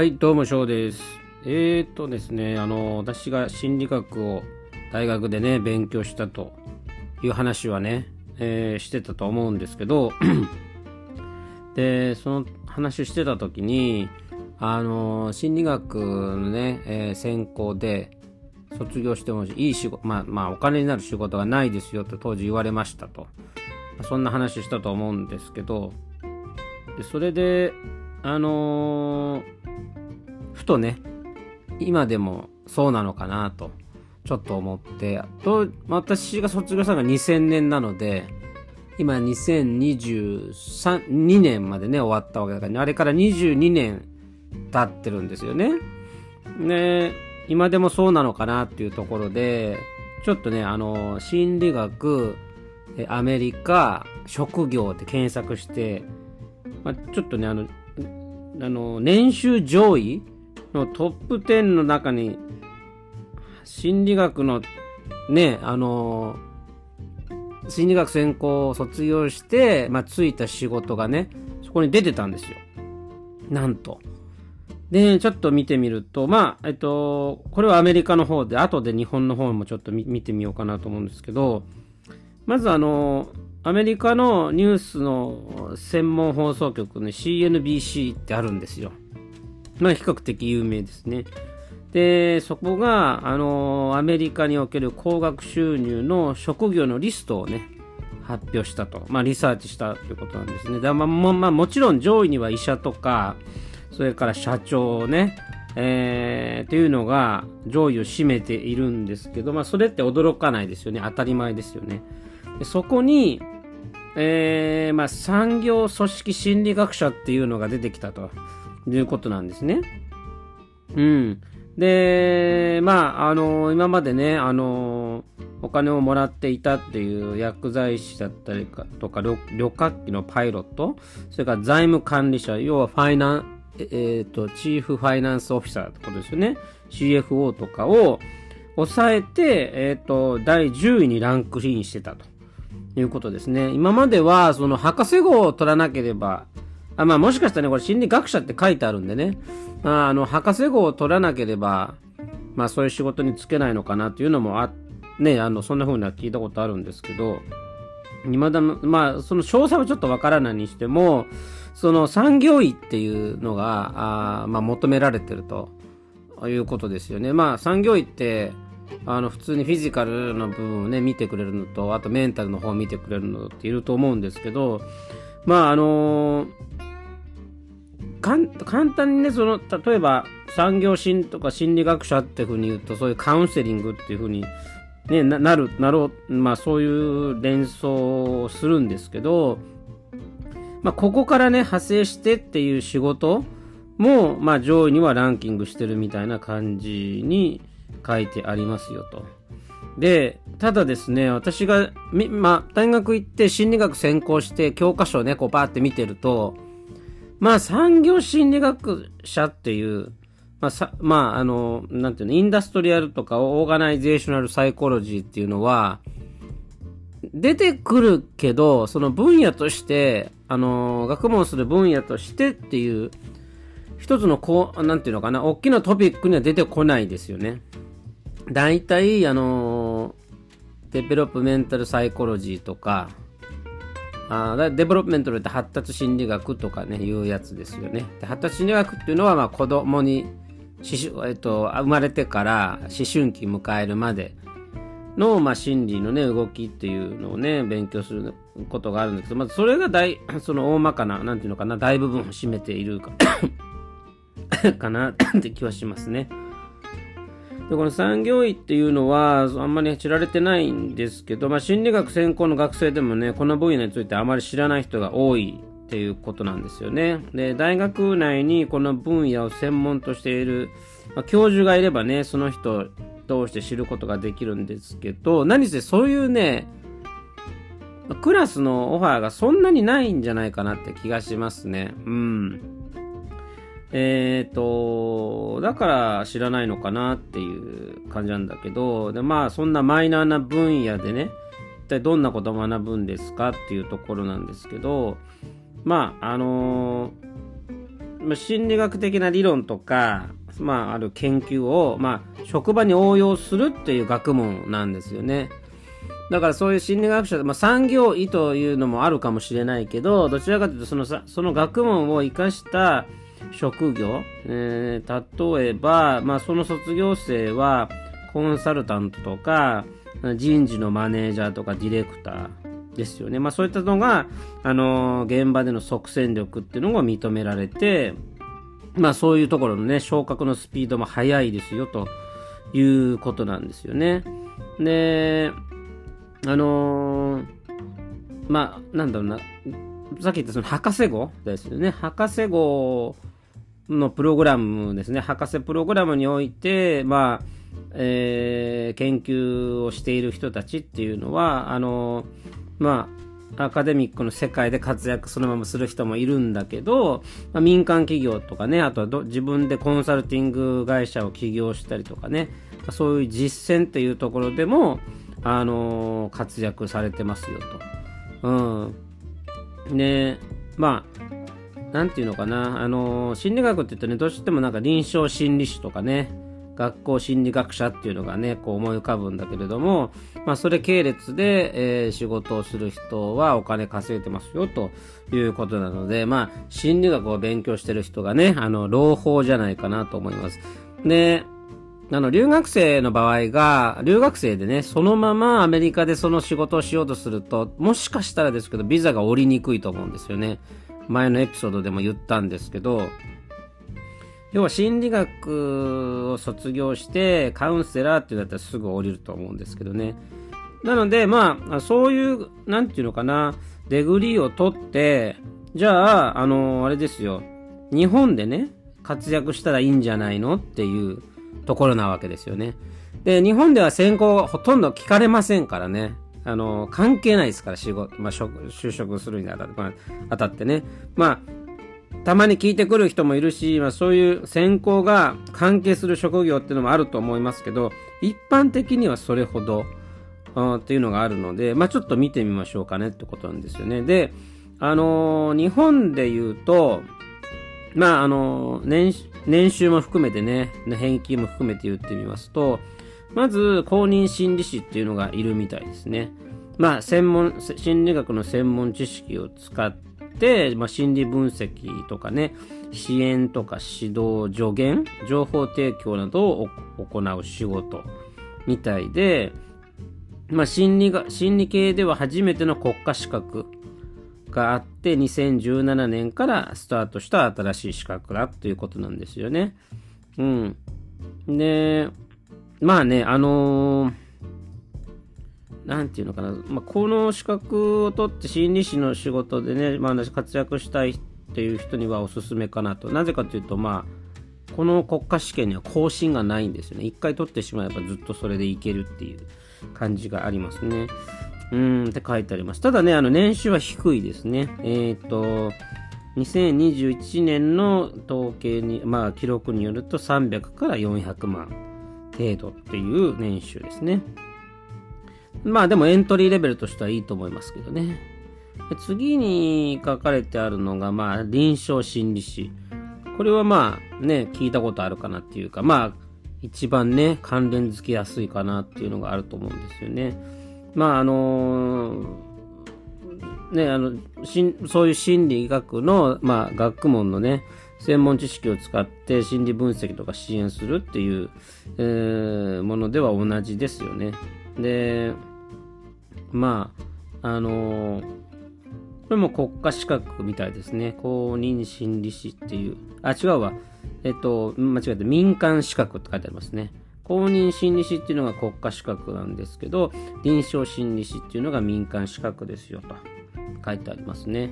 はい、どうも、翔です。えーとですね、あの、私が心理学を大学でね、勉強したという話はね、えーしてたと思うんですけど、で、その話してた時に、あの、心理学のね、えー専攻で卒業してもいい仕事、まあ、まあ、お金になる仕事がないですよと当時言われましたと。そんな話したと思うんですけど、でそれで、あのーふとね、今でもそうなのかなと、ちょっと思って、と、私が卒業したのが2000年なので、今2022年までね、終わったわけだから、ね、あれから22年経ってるんですよね。で、今でもそうなのかなっていうところで、ちょっとね、あの、心理学、アメリカ、職業って検索して、まあ、ちょっとね、あの、あの、年収上位のトップ10の中に、心理学のね、あの、心理学専攻を卒業して、まあ、ついた仕事がね、そこに出てたんですよ。なんと。で、ちょっと見てみると、まあ、えっと、これはアメリカの方で、後で日本の方もちょっと見見てみようかなと思うんですけど、まずあの、アメリカのニュースの専門放送局の CNBC ってあるんですよ。まあ比較的有名ですね。で、そこが、あの、アメリカにおける高額収入の職業のリストをね、発表したと。まあリサーチしたということなんですね。でまあ、もまあ、もちろん上位には医者とか、それから社長ね、えー、っていうのが上位を占めているんですけど、まあそれって驚かないですよね。当たり前ですよね。でそこに、えーまあ、産業組織心理学者っていうのが出てきたということなんですね。うん。で、まあ、あの、今までね、あの、お金をもらっていたっていう薬剤師だったりかとか旅、客機のパイロット、それから財務管理者、要はファイナン、ええーと、チーフファイナンスオフィサーってことですよね。CFO とかを抑えて、えっ、と、第10位にランクインしてたと。いうことですね。今までは、その博士号を取らなければ、あまあもしかしたらね、これ心理学者って書いてあるんでね、まあ、あの、博士号を取らなければ、まあそういう仕事に就けないのかなっていうのもあ、ね、あの、そんな風な聞いたことあるんですけど、未だ、まあその詳細はちょっとわからないにしても、その産業医っていうのが、あまあ求められてるということですよね。まあ産業医って、あの普通にフィジカルの部分をね見てくれるのとあとメンタルの方を見てくれるのっていると思うんですけどまああの簡単にねその例えば産業心とか心理学者っていうふうに言うとそういうカウンセリングっていうふうに、ね、なるなろうまあそういう連想をするんですけど、まあ、ここからね派生してっていう仕事も、まあ、上位にはランキングしてるみたいな感じに書いてありますよと。で、ただですね、私が、まあ、大学行って心理学専攻して教科書をね、こうバーって見てると、まあ、産業心理学者っていう、まあ、さ、まあ、あの、なんていうの、 industrial とか organizational psychology っていうのは、出てくるけど、その分野として、あの、学問する分野としてっていう、一つのこう、なんていうのかな、大きなトピックには出てこないですよね。大体、あの、 developmental psychology とか、あだ developmental って発達心理学とかね、いうやつですよね。で発達心理学っていうのは、まあ子供に、思春えっと、生まれてから思春期迎えるまでの、まあ、心理のね、動きっていうのをね、勉強することがあるんですけど、まずそれが大、その大まかな、なんていうのかな、大部分を占めているか かなって気はしますね。でこの産業医っていうのはあんまり知られてないんですけど、まあ、心理学専攻の学生でもねこの分野についてあまり知らない人が多いっていうことなんですよね。で大学内にこの分野を専門としている、まあ、教授がいればねその人を通して知ることができるんですけど何せそういうねクラスのオファーがそんなにないんじゃないかなって気がしますね。うん。えっ、と、だから知らないのかなっていう感じなんだけど、で、まあそんなマイナーな分野でね、一体どんなことを学ぶんですかっていうところなんですけど、まあ、あの心理学的な理論とか、まあ、ある研究を、まあ、職場に応用するっていう学問なんですよね。だからそういう心理学者、まあ、産業医というのもあるかもしれないけど、どちらかというとそのその学問を生かした職業、えー、例えば、まあ、その卒業生はコンサルタントとか人事のマネージャーとかディレクターですよね。まあ、そういったのが、あのー、現場での即戦力っていうのが認められて、まあ、そういうところのね、昇格のスピードも速いですよということなんですよね。で、あのー、まあ、なんだろうな、さっき言ったその博士号ですよね。博士号のプログラムですね。博士プログラムにおいて、まあ、えー、研究をしている人たちっていうのは、あの、まあ、アカデミックの世界で活躍そのままする人もいるんだけど、まあ、民間企業とかね、あとは自分でコンサルティング会社を起業したりとかね、そういう実践っていうところでも、あの、活躍されてますよと。うん。で、まあ、なんていうのかな、あの、心理学って言うとね、どうしてもなんか臨床心理士とかね、学校心理学者っていうのがね、こう思い浮かぶんだけれども、まあそれ系列で、えー、仕事をする人はお金稼いでますよということなので、まあ心理学を勉強してる人がね、あの、朗報じゃないかなと思います。で、あの、留学生の場合が、留学生でね、そのままアメリカでその仕事をしようとすると、もしかしたらですけど、ビザが下りにくいと思うんですよね。前のエピソードでも言ったんですけど、要は心理学を卒業して、カウンセラーっていうだったらすぐ降りると思うんですけどね。なので、まあ、そういう、なんていうのかな、デグリーを取って、じゃあ、あの、あれですよ、日本でね、活躍したらいいんじゃないのっていうところなわけですよね。で、日本では選考ほとんど聞かれませんからね。あの、関係ないですから、仕事、まあ、就職するにあたって、まあ、当たってね。まあ、たまに聞いてくる人もいるし、まあ、そういう選考が関係する職業っていうのもあると思いますけど、一般的にはそれほど、っていうのがあるので、まあ、ちょっと見てみましょうかねってことなんですよね。で、あのー、日本で言うと、まあ、あのー、年収も含めてね、返金も含めて言ってみますと、まず公認心理師っていうのがいるみたいですね。まあ、専門、心理学の専門知識を使って、まあ、心理分析とかね、支援とか指導、助言、情報提供などを行う仕事みたいで、まあ、心理が、心理系では初めての国家資格があって2017年からスタートした新しい資格だということなんですよね。うん。で、まあね、あのー、なんていうのかな、まあ、この資格を取って心理師の仕事でね、まあ、活躍したいっていう人にはおすすめかなと。なぜかというと、まあ、この国家試験には更新がないんですよね。一回取ってしまえばずっとそれでいけるっていう感じがありますね。うんって書いてあります。ただね、あの年収は低いですね。えっ、ー、と、2021年の統計に、まあ記録によると300から400万程度っていう年収ですね。まあでもエントリーレベルとしてはいいと思いますけどね。次に書かれてあるのが、まあ臨床心理士。これはまあね、聞いたことあるかなっていうか、まあ一番ね、関連付けやすいかなっていうのがあると思うんですよね。まああのね、あのそういう心理学の、まあ、学問のね専門知識を使って心理分析とか支援するっていう、えー、ものでは同じですよね。でまああのこれも国家資格みたいですね。公認心理師っていう。あ、違うわ。えっと、間違えて民間資格って書いてありますね。公認心理師っていうのが国家資格なんですけど、臨床心理師っていうのが民間資格ですよと書いてありますね。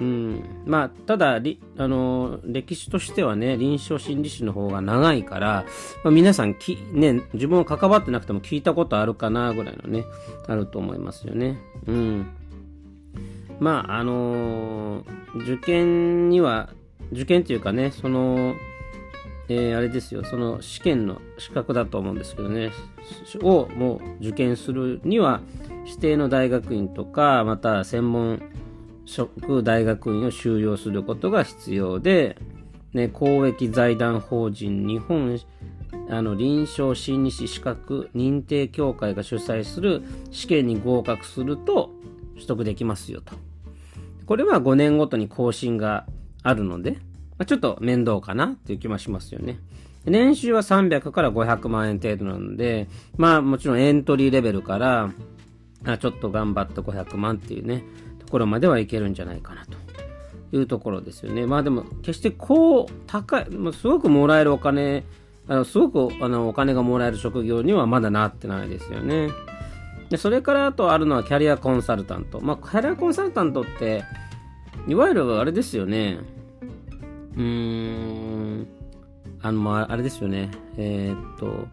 うん、まあ、ただ、あの、歴史としてはね、臨床心理士の方が長いから、まあ、皆さんき、ね、自分は関わってなくても聞いたことあるかな、ぐらいのね、あると思いますよね。うん。まあ、あの、受験には、受験っていうかね、その、えー、あれですよ、その試験の資格だと思うんですけどね、をもう受験するには、指定の大学院とか、また専門職大学院を修了することが必要で、ね、公益財団法人日本あの臨床心理師資格認定協会が主催する試験に合格すると取得できますよと。これは5年ごとに更新があるので、ま、ちょっと面倒かなっていう気もしますよね。年収は300から500万円程度なので、まあもちろんエントリーレベルから、あちょっと頑張って500万っていうね、ところまではいけるんじゃないかなというところですよね。まあでも、決してこう、高い、すごくもらえるお金、あのすごくあのお金がもらえる職業にはまだなってないですよね。でそれからあとあるのはキャリアコンサルタント。まあ、キャリアコンサルタントって、いわゆるあれですよね。うーん、あの、あ、あれですよね。えー、っと、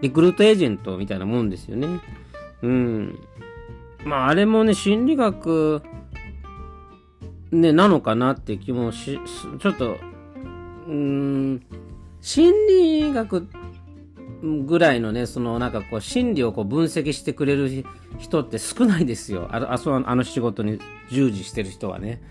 リクルートエージェントみたいなもんですよね。うん。まあ、あれもね、心理学、ね、なのかなって気もし、ちょっと、うん、心理学ぐらいのね、そのなんかこう、心理をこう分析してくれる人って少ないですよ。ああそあの仕事に従事してる人はね。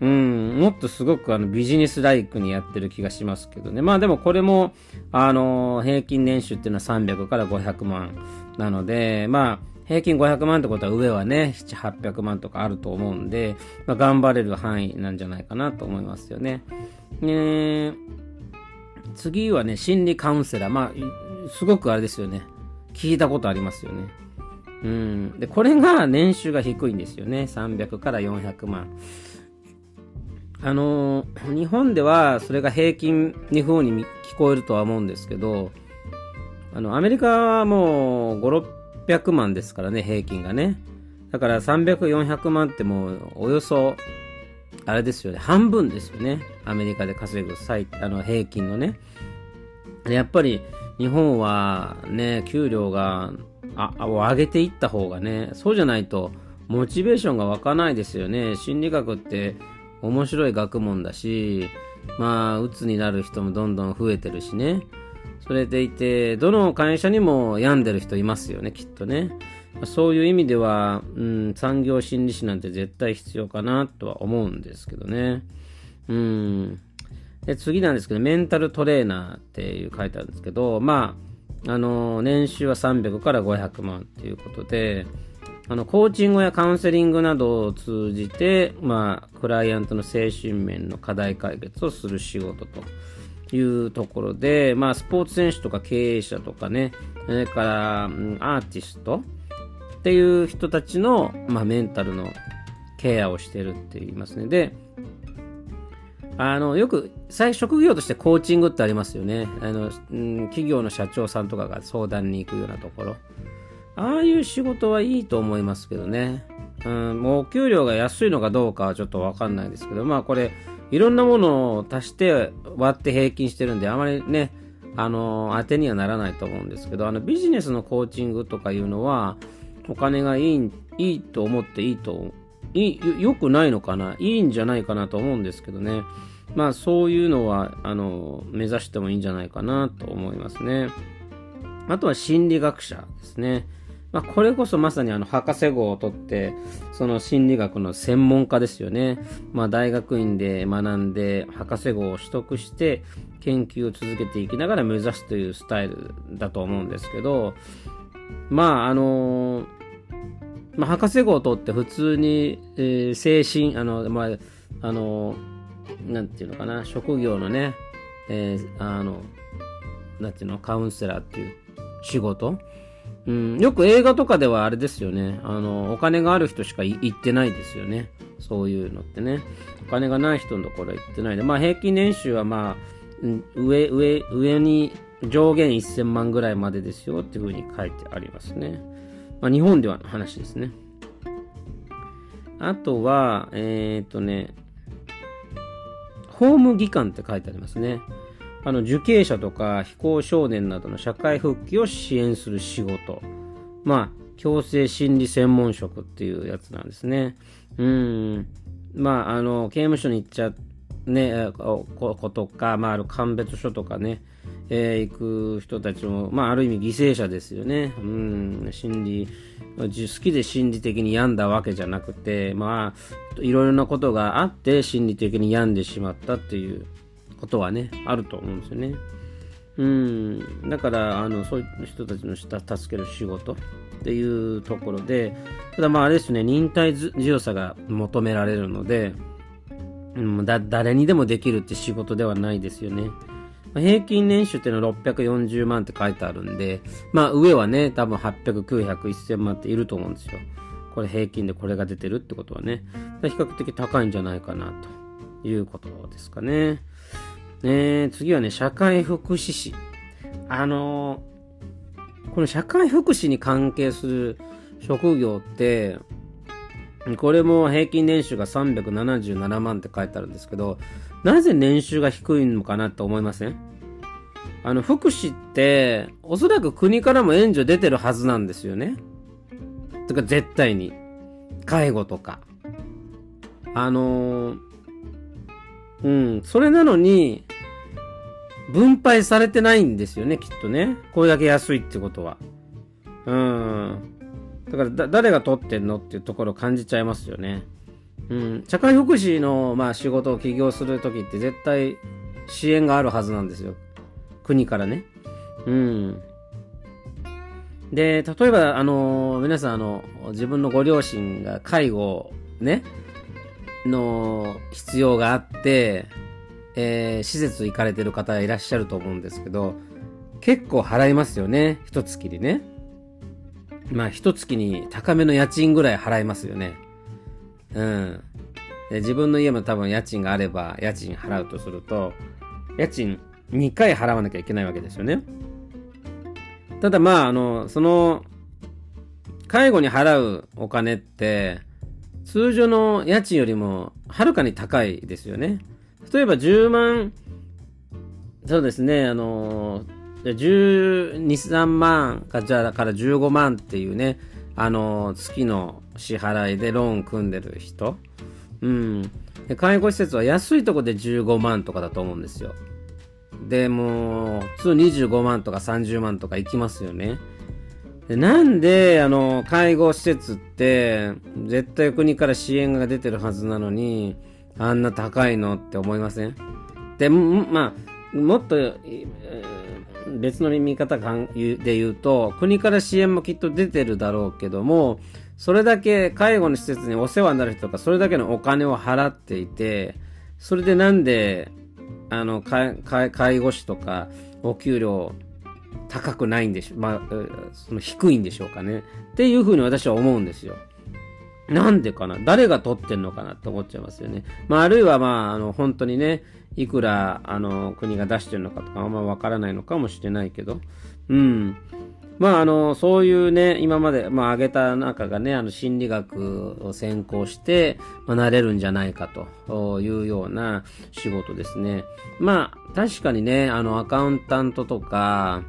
うん、もっとすごくあのビジネスライクにやってる気がしますけどね。まあでもこれも、あの、平均年収っていうのは300から500万なので、まあ、平均500万ってことは上はね、7、800万とかあると思うんで、まあ、頑張れる範囲なんじゃないかなと思いますよね。ね次はね、心理カウンセラー。まあ、すごくあれですよね。聞いたことありますよね。うん。で、これが年収が低いんですよね。300から400万。あのー、日本ではそれが平均に風に聞こえるとは思うんですけど、あの、アメリカはもう5、600万ですからね、平均がね。だから300、400万ってもうおよそ、あれですよね、半分ですよね。アメリカで稼ぐ最、あの、平均のね。やっぱり日本はね、給料が、あ、を上げていった方がね、そうじゃないと、モチベーションが湧かないですよね。心理学って面白い学問だし、まあ、鬱になる人もどんどん増えてるしね。それでいて、どの会社にも病んでる人いますよね、きっとね。そういう意味では、うん、産業心理師なんて絶対必要かなとは思うんですけどね。うん。で、次なんですけど、メンタルトレーナーっていう書いてあるんですけど、まあ、あの、年収は300から500万っていうことで、あの、コーチングやカウンセリングなどを通じて、まあ、クライアントの精神面の課題解決をする仕事というところで、まあ、スポーツ選手とか経営者とかね、それから、アーティストっていう人たちの、まあ、メンタルのケアをしてるって言いますね。で、あの、よく、最職業としてコーチングってありますよね。あの、うん、企業の社長さんとかが相談に行くようなところ。ああいう仕事はいいと思いますけどね。うん、もうお給料が安いのかどうかはちょっとわかんないですけど、まあこれ、いろんなものを足して割って平均してるんで、あまりね、あの、当てにはならないと思うんですけど、あのビジネスのコーチングとかいうのは、お金がいい、いいと思っていいと、いい、良くないのかないいんじゃないかなと思うんですけどね。まあそういうのは、あの、目指してもいいんじゃないかなと思いますね。あとは心理学者ですね。まあ、これこそまさにあの博士号を取って、その心理学の専門家ですよね。まあ、大学院で学んで、博士号を取得して、研究を続けていきながら目指すというスタイルだと思うんですけど、まあ、あのまあ、博士号を取って普通に、えー、精神、あの、まあ、あのなんていうのかな、職業のね、えー、あの、なんていうの、カウンセラーっていう仕事、うん、よく映画とかではあれですよね。あの、お金がある人しか行ってないですよね。そういうのってね。お金がない人のところは行ってないで。まあ平均年収はまあ、上、上、上に上限1000万ぐらいまでですよっていうふうに書いてありますね。まあ日本ではの話ですね。あとは、えっ、とね、法務技官って書いてありますね。あの受刑者とか非行少年などの社会復帰を支援する仕事。まあ、強制心理専門職っていうやつなんですね。うん。まあ、あの、刑務所に行っちゃね、ことか、まあ、ある鑑別所とかね、えー、行く人たちも、まあ、ある意味犠牲者ですよね。うん、心理、好きで心理的に病んだわけじゃなくて、まあ、いろいろなことがあって心理的に病んでしまったっていうことはね、あると思うんですよね。うん、だからあのそういう人たちの助ける仕事っていうところでただまああれですね忍耐強さが求められるので、うん、だ誰にでもできるって仕事ではないですよね。平均年収っていうのは640万って書いてあるんで、まあ上はね、多分800、900、1000万っていると思うんですよ。これ平均でこれが出てるってことはね、比較的高いんじゃないかなということですかね。えー、次はね、社会福祉士。あのー、この社会福祉に関係する職業って、これも平均年収が377万って書いてあるんですけど、なぜ年収が低いのかなって思いません？あの、福祉って、おそらく国からも援助出てるはずなんですよね。てか、絶対に。介護とか。あのー、うん、それなのに、分配されてないんですよね、きっとね。これだけ安いってことは。うん。だからだ、誰が取ってんのっていうところを感じちゃいますよね。うん。社会福祉の、まあ、仕事を起業するときって絶対支援があるはずなんですよ。国からね。うん。で、例えば、あの、皆さん、あの、自分のご両親が介護、ね、の必要があって、えー、施設行かれてる方いらっしゃると思うんですけど、結構払いますよね。一月にね。まあ、一月に高めの家賃ぐらい払いますよね。うん。で自分の家も多分家賃があれば、家賃払うとすると、家賃2回払わなきゃいけないわけですよね。ただまあ、あの、その、介護に払うお金って、通常の家賃よりもはるかに高いですよね。例えば10万、そうですね、あの、12、3万か、じゃあから15万っていうね、あの、月の支払いでローン組んでる人。うん。で介護施設は安いとこで15万とかだと思うんですよ。で、もう、普通25万とか30万とか行きますよね。でなんで、あの、介護施設って、絶対国から支援が出てるはずなのに、あんな高いのって思いません？で、まあ、もっと、別の見方で言うと、国から支援もきっと出てるだろうけども、それだけ介護の施設にお世話になる人がそれだけのお金を払っていて、それでなんで、あの、介護士とかお給料高くないんでしょ。まあ、その低いんでしょうかね。っていうふうに私は思うんですよ。なんでかな誰が取ってんのかなって思っちゃいますよね。まあ、あるいはまあ、あの、本当にね、いくら、あの、国が出してるのかとかあんまわからないのかもしれないけど、うん。まあ、あの、そういうね、今まで、まあ、挙げた中がね、あの、心理学を専攻して、まあ、なれるんじゃないかというような仕事ですね。まあ、確かにね、あの、アカウンタントとか、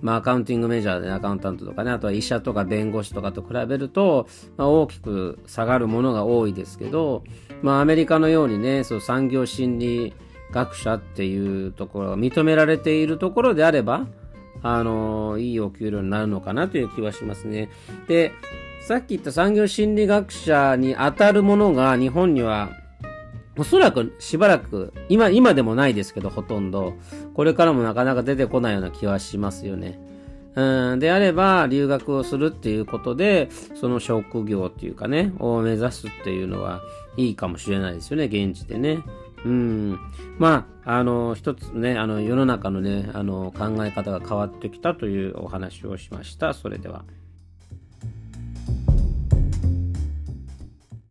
まあ、アカウンティングメジャーでアカウンタントとかね、あとは医者とか弁護士とかと比べると、まあ、大きく下がるものが多いですけど、まあ、アメリカのようにね、そう産業心理学者っていうところが認められているところであれば、あのいいお給料になるのかなという気はしますね。で、さっき言った産業心理学者に当たるものが日本にはおそらくしばらく、今、今でもないですけど、ほとんど、これからもなかなか出てこないような気はしますよね。うん、であれば、留学をするっていうことで、その職業っていうかね、を目指すっていうのはいいかもしれないですよね、現地でね。うん。まあ、あの、一つね、あの、世の中のね、あの、考え方が変わってきたというお話をしました。それでは。